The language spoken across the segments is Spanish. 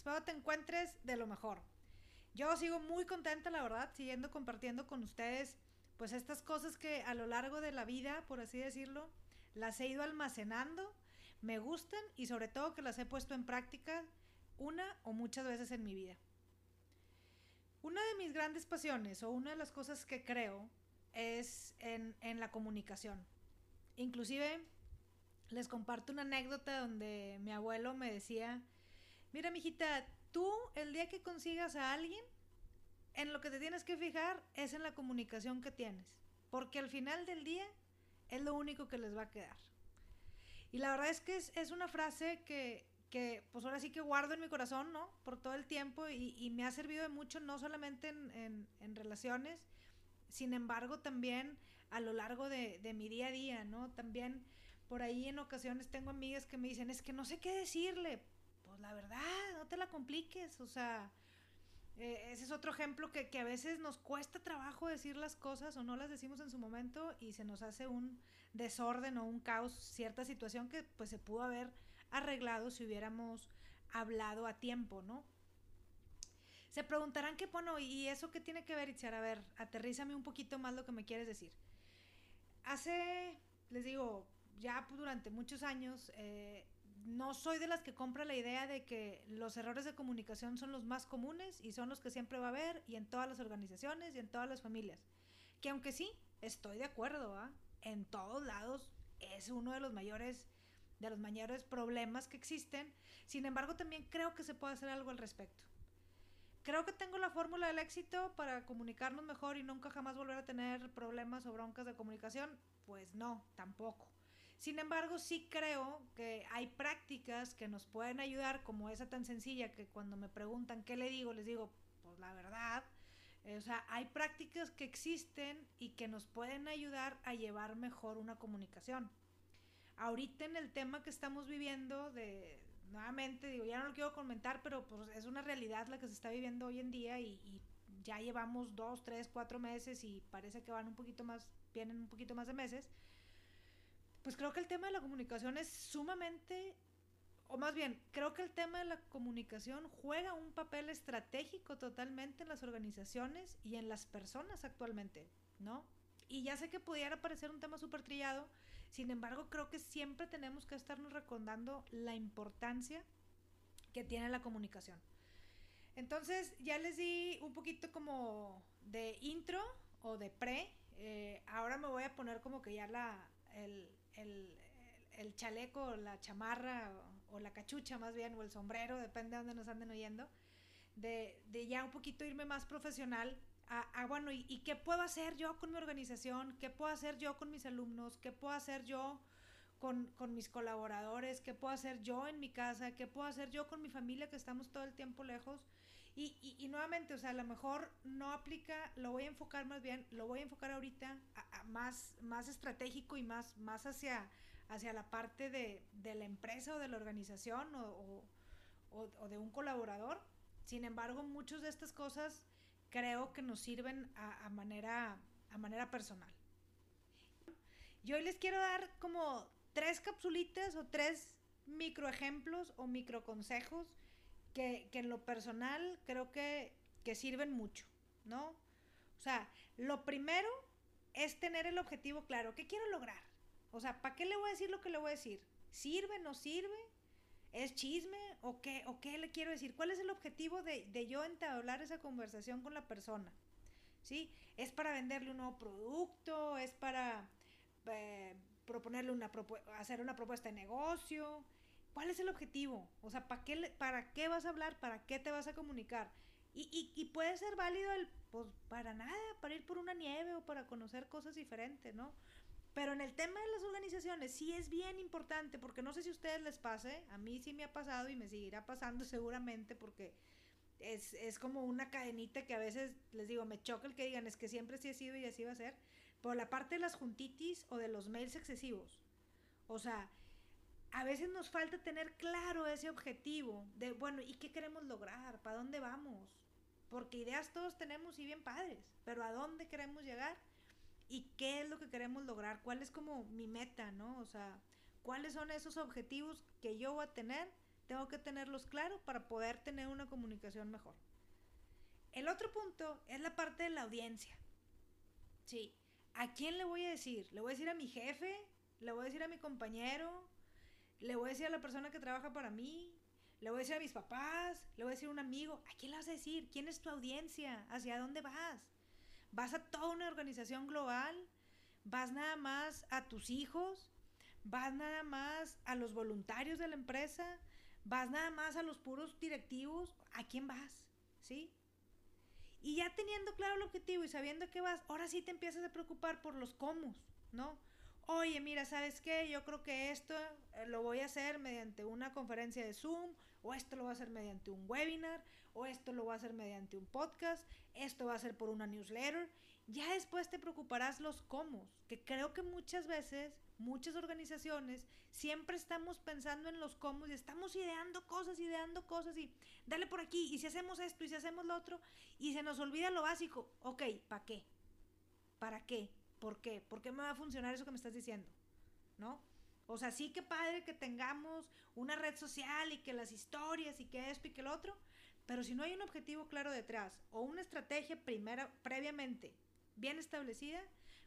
Espero te encuentres de lo mejor. Yo sigo muy contenta, la verdad, siguiendo compartiendo con ustedes pues estas cosas que a lo largo de la vida, por así decirlo, las he ido almacenando, me gustan y sobre todo que las he puesto en práctica una o muchas veces en mi vida. Una de mis grandes pasiones o una de las cosas que creo es en, en la comunicación. Inclusive les comparto una anécdota donde mi abuelo me decía, mira mijita, tú el día que consigas a alguien, en lo que te tienes que fijar es en la comunicación que tienes, porque al final del día es lo único que les va a quedar. Y la verdad es que es, una frase que, pues ahora sí que guardo en mi corazón, ¿no? Por todo el tiempo y, me ha servido de mucho, no solamente en, relaciones, sin embargo también a lo largo de mi día a día, ¿no? También por ahí en ocasiones tengo amigas que me dicen, es que no sé qué decirle. Pues la verdad, no te la compliques. O sea, eh, ese es otro ejemplo que, que, a veces nos cuesta trabajo decir las cosas o no las decimos en su momento y se nos hace un desorden o un caos, cierta situación que pues se pudo haber arreglado si hubiéramos hablado a tiempo, ¿no? Se preguntarán qué, bueno, ¿y eso qué tiene que ver, Itziar? A ver, aterrízame un poquito más lo que me quieres decir. Hace, les digo, ya durante muchos años eh, no soy de las que compra la idea de que los errores de comunicación son los más comunes y son los que siempre va a haber y en todas las organizaciones y en todas las familias. Que aunque sí, estoy de acuerdo, ¿ah? en todos lados es uno de los mayores de los mayores problemas que existen. Sin embargo, también creo que se puede hacer algo al respecto. Creo que tengo la fórmula del éxito para comunicarnos mejor y nunca jamás volver a tener problemas o broncas de comunicación. Pues no, tampoco. Sin embargo, sí creo que hay prácticas que nos pueden ayudar, como esa tan sencilla que cuando me preguntan qué le digo, les digo, pues la verdad. Eh, o sea, hay prácticas que existen y que nos pueden ayudar a llevar mejor una comunicación. Ahorita en el tema que estamos viviendo de, nuevamente, digo, ya no lo quiero comentar, pero pues es una realidad la que se está viviendo hoy en día y, y ya llevamos dos, tres, cuatro meses y parece que van un poquito más, vienen un poquito más de meses pues creo que el tema de la comunicación es sumamente, o más bien, creo que el tema de la comunicación juega un papel estratégico totalmente en las organizaciones y en las personas actualmente, ¿no? Y ya sé que pudiera parecer un tema súper trillado, sin embargo creo que siempre tenemos que estarnos recordando la importancia que tiene la comunicación. Entonces ya les di un poquito como de intro o de pre, eh, ahora me voy a poner como que ya la, el, el, el chaleco, la chamarra o, la cachucha más bien, o el sombrero, depende de dónde nos anden oyendo, de, de ya un poquito irme más profesional a, bueno, ¿y, ¿y, qué puedo hacer yo con mi organización? ¿Qué puedo hacer yo con mis alumnos? ¿Qué puedo hacer yo con, con, mis colaboradores? ¿Qué puedo hacer yo en mi casa? ¿Qué puedo hacer yo con mi familia que estamos todo el tiempo lejos? Y, y, y nuevamente, o sea, a lo mejor no aplica, lo voy a enfocar más bien, lo voy a enfocar ahorita a, más, más estratégico y más, más hacia, hacia la parte de, de la empresa o de la organización o, o, o, de un colaborador. Sin embargo, muchas de estas cosas creo que nos sirven a, a, manera, a manera personal. Yo hoy les quiero dar como tres capsulitas o tres microejemplos o microconsejos que, que en lo personal creo que, que sirven mucho, ¿no? O sea, lo primero es tener el objetivo claro. ¿Qué quiero lograr? O sea, ¿para qué le voy a decir lo que le voy a decir? ¿Sirve, no sirve? ¿Es chisme? ¿O qué, o qué le quiero decir? ¿Cuál es el objetivo de, de yo entablar esa conversación con la persona? ¿Sí? ¿Es para venderle un nuevo producto? ¿Es para eh, proponerle una hacer una propuesta de negocio? ¿Cuál es el objetivo? O sea, ¿para qué, ¿para qué vas a hablar? ¿Para qué te vas a comunicar? Y, y, y, puede ser válido el, pues para nada, para ir por una nieve o para conocer cosas diferentes, ¿no? Pero en el tema de las organizaciones sí es bien importante, porque no sé si a ustedes les pase, a mí sí me ha pasado y me seguirá pasando seguramente, porque es, es como una cadenita que a veces les digo, me choca el que digan, es que siempre sí ha sido y así va a ser, por la parte de las juntitis o de los mails excesivos. O sea, a veces nos falta tener claro ese objetivo de, bueno, ¿y qué queremos lograr? ¿Para dónde vamos? Porque ideas todos tenemos y bien padres, pero ¿a dónde queremos llegar? ¿Y qué es lo que queremos lograr? ¿Cuál es como mi meta, no? O sea, ¿cuáles son esos objetivos que yo voy a tener tengo que tenerlos claros para poder tener una comunicación mejor. El otro punto es la parte de la audiencia. Sí, ¿a quién le voy a decir? ¿Le voy a decir a mi jefe? ¿Le voy a decir a mi compañero? ¿Le voy a decir a la persona que trabaja para mí? ¿Le voy a decir a mis papás? ¿Le voy a decir a un amigo? ¿A quién le vas a decir? ¿Quién es tu audiencia? ¿Hacia dónde vas? ¿Vas a toda una organización global? ¿Vas nada más a tus hijos? ¿Vas nada más a los voluntarios de la empresa? ¿Vas nada más a los puros directivos? ¿A quién vas? ¿Sí? Y ya teniendo claro el objetivo y sabiendo que vas, ahora sí te empiezas a preocupar por los cómo, ¿no? Oye, mira, ¿sabes qué? Yo creo que esto eh, lo voy a hacer mediante una conferencia de Zoom, o esto lo voy a hacer mediante un webinar, o esto lo voy a hacer mediante un podcast, esto va a ser por una newsletter. Ya después te preocuparás los cómo, que creo que muchas veces, muchas organizaciones, siempre estamos pensando en los cómo y estamos ideando cosas, ideando cosas y dale por aquí, y si hacemos esto, y si hacemos lo otro, y se nos olvida lo básico. Ok, ¿para qué? ¿Para qué? ¿Por qué? ¿Por qué me va a funcionar eso que me estás diciendo? ¿No? O sea, sí que padre que tengamos una red social y que las historias y que esto y que lo otro, pero si no hay un objetivo claro detrás o una estrategia primera, previamente bien establecida,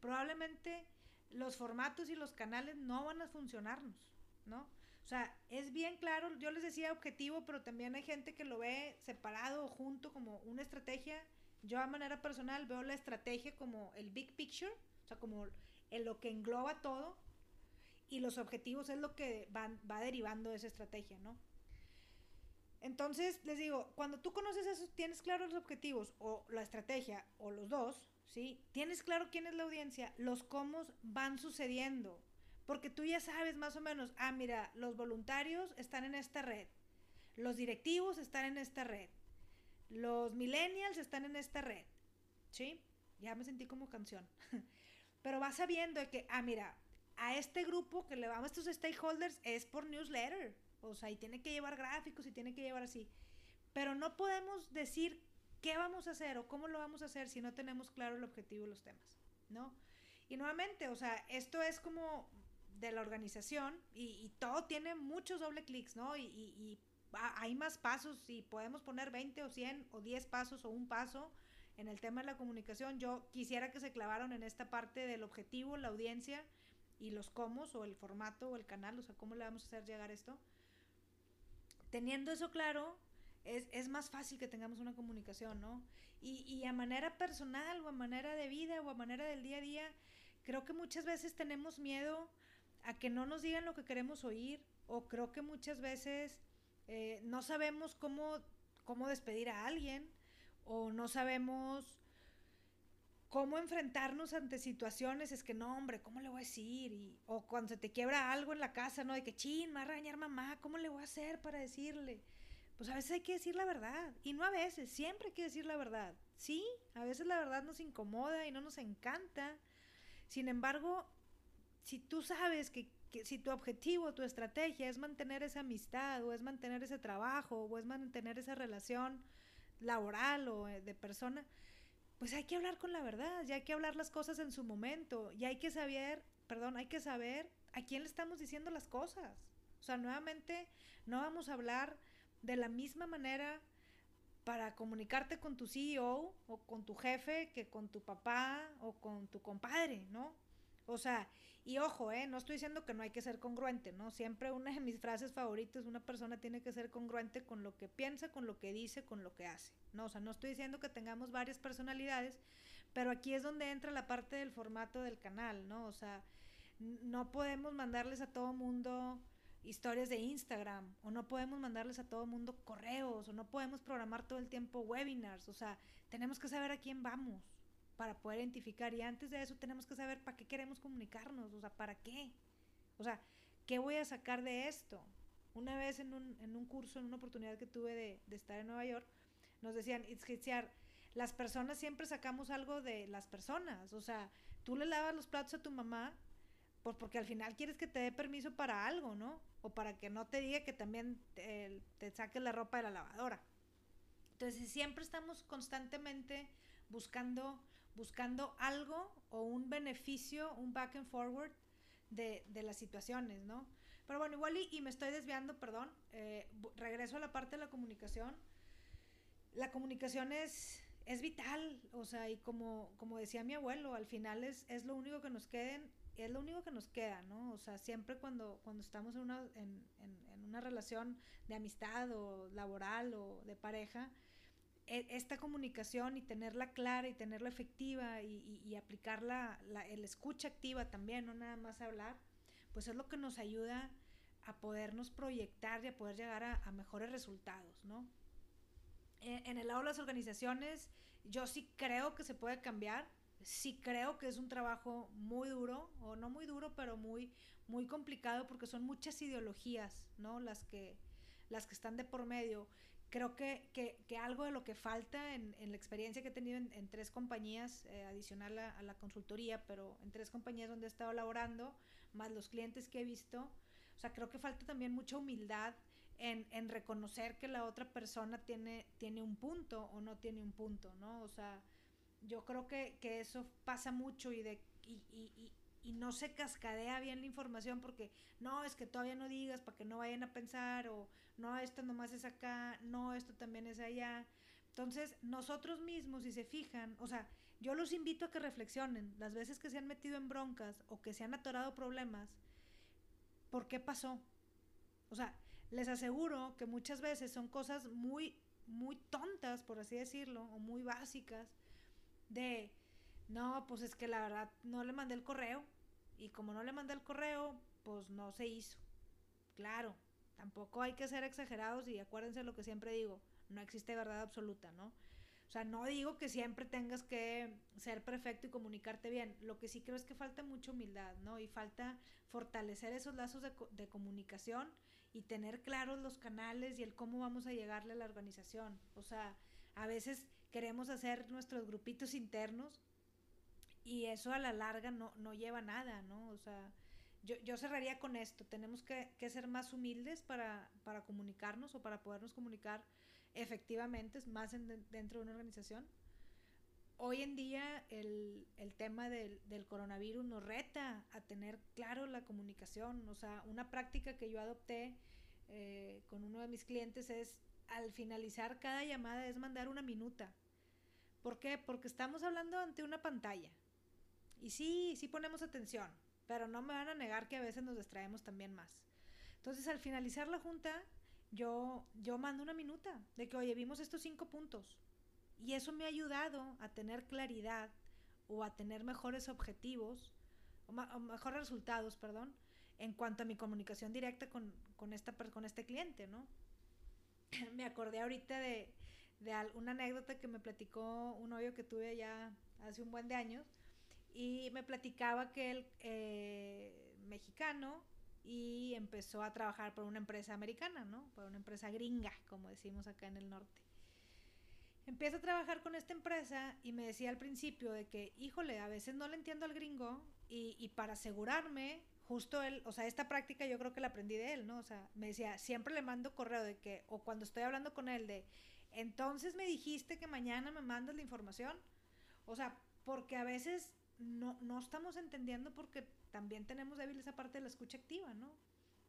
probablemente los formatos y los canales no van a funcionarnos, ¿no? O sea, es bien claro, yo les decía objetivo, pero también hay gente que lo ve separado o junto como una estrategia. Yo a manera personal veo la estrategia como el big picture, o sea, como en lo que engloba todo, y los objetivos es lo que va derivando de esa estrategia, ¿no? Entonces, les digo, cuando tú conoces eso, tienes claros los objetivos o la estrategia o los dos, ¿sí? Tienes claro quién es la audiencia, los cómo van sucediendo, porque tú ya sabes más o menos, ah, mira, los voluntarios están en esta red, los directivos están en esta red, los millennials están en esta red, ¿sí? Ya me sentí como canción. Pero vas sabiendo de que, ah, mira, a este grupo que le vamos a estos stakeholders es por newsletter. O sea, y tiene que llevar gráficos y tiene que llevar así. Pero no podemos decir qué vamos a hacer o cómo lo vamos a hacer si no tenemos claro el objetivo de los temas, ¿no? Y nuevamente, o sea, esto es como de la organización y, todo tiene muchos doble clics, ¿no? Y, y, hay más pasos y podemos poner 20 o 100 o 10 pasos o un paso en el tema de la comunicación. Yo quisiera que se clavaron en esta parte del objetivo, la audiencia y los cómo o el formato o el canal, o sea, cómo le vamos a hacer llegar esto. Teniendo eso claro, es, es más fácil que tengamos una comunicación, ¿no? Y, y a manera personal o a manera de vida o a manera del día a día, creo que muchas veces tenemos miedo a que no nos digan lo que queremos oír o creo que muchas veces eh, no sabemos cómo, cómo despedir a alguien o no sabemos cómo enfrentarnos ante situaciones, es que no, hombre, ¿cómo le voy a decir? Y, o cuando se te quiebra algo en la casa, ¿no? De que, chin, me va a regañar mamá, ¿cómo le voy a hacer para decirle? Pues a veces hay que decir la verdad. Y no a veces, siempre hay que decir la verdad. Sí, a veces la verdad nos incomoda y no nos encanta. Sin embargo, si tú sabes que, que si tu objetivo, tu estrategia es mantener esa amistad o es mantener ese trabajo o es mantener esa relación laboral o eh, de persona, pues hay que hablar con la verdad, ya hay que hablar las cosas en su momento, y hay que saber, perdón, hay que saber a quién le estamos diciendo las cosas. O sea, nuevamente, no vamos a hablar de la misma manera para comunicarte con tu CEO o con tu jefe que con tu papá o con tu compadre, ¿no? O sea, y ojo, ¿eh? No estoy diciendo que no hay que ser congruente, ¿no? Siempre una de mis frases favoritas, una persona tiene que ser congruente con lo que piensa, con lo que dice, con lo que hace, ¿no? O sea, no estoy diciendo que tengamos varias personalidades, pero aquí es donde entra la parte del formato del canal, ¿no? O sea, no podemos mandarles a todo mundo historias de Instagram, o no podemos mandarles a todo mundo correos, o no podemos programar todo el tiempo webinars, o sea, tenemos que saber a quién vamos, para poder identificar. Y antes de eso tenemos que saber para qué queremos comunicarnos, o sea, para qué. O sea, ¿qué voy a sacar de esto? Una vez en un, en un curso, en una oportunidad que tuve de, de estar en Nueva York, nos decían, las personas siempre sacamos algo de las personas. O sea, tú le lavas los platos a tu mamá, pues porque al final quieres que te dé permiso para algo, ¿no? O para que no te diga que también te, te saques la ropa de la lavadora. Entonces, siempre estamos constantemente buscando buscando algo o un beneficio, un back and forward de, de las situaciones, ¿no? Pero bueno, igual y, me estoy desviando, perdón. Eh, regreso a la parte de la comunicación. La comunicación es, es vital, o sea, y como, como decía mi abuelo, al final es, es lo único que nos queden, es lo único que nos queda, ¿no? O sea, siempre cuando, cuando estamos en una, en, en, una relación de amistad o laboral o de pareja, esta comunicación y tenerla clara y tenerla efectiva y, y, aplicarla, la, el escucha activa también, no nada más hablar, pues es lo que nos ayuda a podernos proyectar y a poder llegar a, mejores resultados, ¿no? En, el lado de las organizaciones, yo sí creo que se puede cambiar, sí creo que es un trabajo muy duro, o no muy duro, pero muy, muy complicado porque son muchas ideologías, ¿no? Las que, las que están de por medio. Creo que, que, algo de lo que falta en, en, la experiencia que he tenido en, tres compañías, eh, adicional a, a, la consultoría, pero en tres compañías donde he estado laborando, más los clientes que he visto. O sea, creo que falta también mucha humildad en, en reconocer que la otra persona tiene, tiene un punto o no tiene un punto, ¿no? O sea, yo creo que, que eso pasa mucho y, de, y, y, y, no se cascadea bien la información porque no, es que todavía no digas para que no vayan a pensar o no, esto nomás es acá, no, esto también es allá. Entonces, nosotros mismos, si se fijan, o sea, yo los invito a que reflexionen las veces que se han metido en broncas o que se han atorado problemas, ¿por qué pasó? O sea, les aseguro que muchas veces son cosas muy, muy tontas, por así decirlo, o muy básicas, de, no, pues es que la verdad no le mandé el correo, y como no le mandé el correo, pues no se hizo. Claro, tampoco hay que ser exagerados y acuérdense lo que siempre digo, no existe verdad absoluta, ¿no? O sea, no digo que siempre tengas que ser perfecto y comunicarte bien. Lo que sí creo es que falta mucha humildad, ¿no? Y falta fortalecer esos lazos de, de comunicación y tener claros los canales y el cómo vamos a llegarle a la organización. O sea, a veces queremos hacer nuestros grupitos internos y eso a la larga no, no lleva nada, ¿no? O sea, yo, yo cerraría con esto. Tenemos que, que ser más humildes para, para comunicarnos o para podernos comunicar efectivamente, más dentro de una organización. Hoy en día el, el tema del, del, coronavirus nos reta a tener claro la comunicación. O sea, una práctica que yo adopté eh, con uno de mis clientes es al finalizar cada llamada es mandar una minuta. ¿Por qué? Porque estamos hablando ante una pantalla. Y sí, sí ponemos atención, pero no me van a negar que a veces nos distraemos también más. Entonces, al finalizar la junta, yo, yo mando una minuta de que, oye, vimos estos cinco puntos. Y eso me ha ayudado a tener claridad o a tener mejores objetivos, o, mejores resultados, perdón, en cuanto a mi comunicación directa con, con, esta, con este cliente, ¿no? me acordé ahorita de, de una anécdota que me platicó un novio que tuve ya hace un buen de años y me platicaba que él, eh, mexicano, y empezó a trabajar por una empresa americana, ¿no? Por una empresa gringa, como decimos acá en el norte. Empieza a trabajar con esta empresa y me decía al principio de que, híjole, a veces no le entiendo al gringo y, y para asegurarme, justo él, o sea, esta práctica yo creo que la aprendí de él, ¿no? O sea, me decía, siempre le mando correo de que, o cuando estoy hablando con él de, entonces me dijiste que mañana me mandas la información. O sea, porque a veces no, no estamos entendiendo porque también tenemos débil esa parte de la escucha activa, ¿no?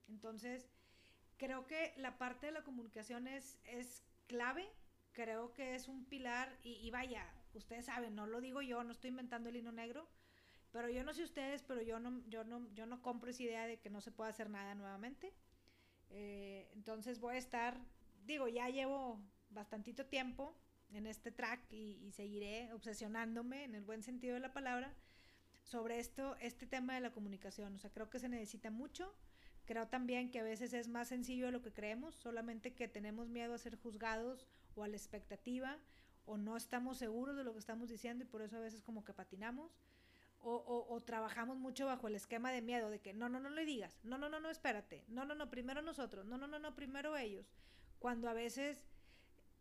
Entonces, creo que la parte de la comunicación es, es clave, creo que es un pilar y, vaya, ustedes saben, no lo digo yo, no estoy inventando el hino negro, pero yo no sé ustedes, pero yo no, yo no, yo no compro esa idea de que no se pueda hacer nada nuevamente. Eh, entonces voy a estar, digo, ya llevo bastantito tiempo en este track y, seguiré obsesionándome en el buen sentido de la palabra sobre esto, este tema de la comunicación. O sea, creo que se necesita mucho. Creo también que a veces es más sencillo de lo que creemos, solamente que tenemos miedo a ser juzgados o a la expectativa o no estamos seguros de lo que estamos diciendo y por eso a veces como que patinamos. O, o, o, trabajamos mucho bajo el esquema de miedo, de que no, no, no le digas, no, no, no, no, espérate, no, no, no, primero nosotros, no, no, no, no, primero ellos. Cuando a veces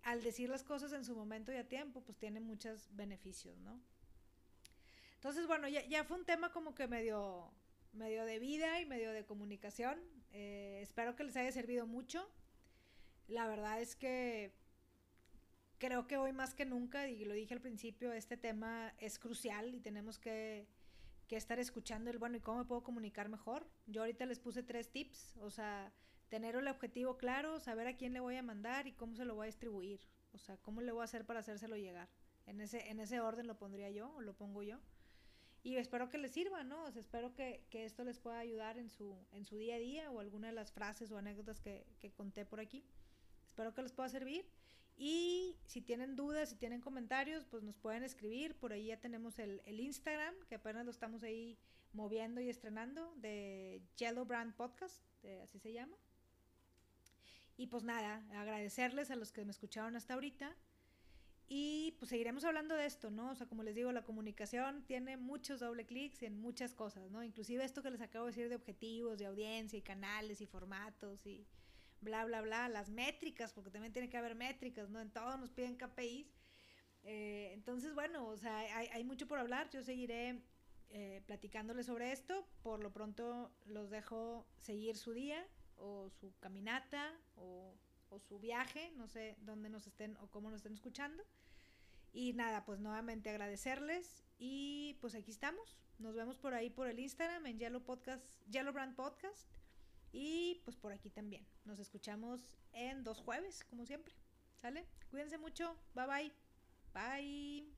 al decir las cosas en su momento y a tiempo, pues tiene muchos beneficios, ¿no? Entonces, bueno, ya, ya, fue un tema como que medio, medio de vida y medio de comunicación. Eh, espero que les haya servido mucho. La verdad es que creo que hoy más que nunca, y lo dije al principio, este tema es crucial y tenemos que, que estar escuchando el, bueno, ¿y cómo me puedo comunicar mejor? Yo ahorita les puse tres tips, o sea, tener el objetivo claro, saber a quién le voy a mandar y cómo se lo voy a distribuir, o sea, cómo le voy a hacer para hacérselo llegar. En ese, en ese orden lo pondría yo o lo pongo yo. Y espero que les sirva, ¿no? O sea, espero que, que, esto les pueda ayudar en su, en su día a día o alguna de las frases o anécdotas que, que conté por aquí. Espero que les pueda servir. Y si tienen dudas, si tienen comentarios, pues nos pueden escribir. Por ahí ya tenemos el, el Instagram, que apenas lo estamos ahí moviendo y estrenando, de Yellow Brand Podcast, así se llama. Y pues nada, agradecerles a los que me escucharon hasta ahorita. Y pues seguiremos hablando de esto, ¿no? O sea, como les digo, la comunicación tiene muchos doble clics en muchas cosas, ¿no? Inclusive esto que les acabo de decir de objetivos, de audiencia y canales y formatos y bla, bla, bla, las métricas, porque también tiene que haber métricas, ¿no? En todo nos piden KPIs. Eh, entonces, bueno, o sea, hay, hay, mucho por hablar. Yo seguiré eh, platicándoles sobre esto. Por lo pronto los dejo seguir su día o su caminata o, o su viaje, no sé dónde nos estén o cómo nos estén escuchando. Y nada, pues nuevamente agradecerles y pues aquí estamos. Nos vemos por ahí por el Instagram en Yellow Podcast, Yellow Brand Podcast. Y pues por aquí también. Nos escuchamos en dos jueves, como siempre. ¿Sale? Cuídense mucho. Bye bye. Bye.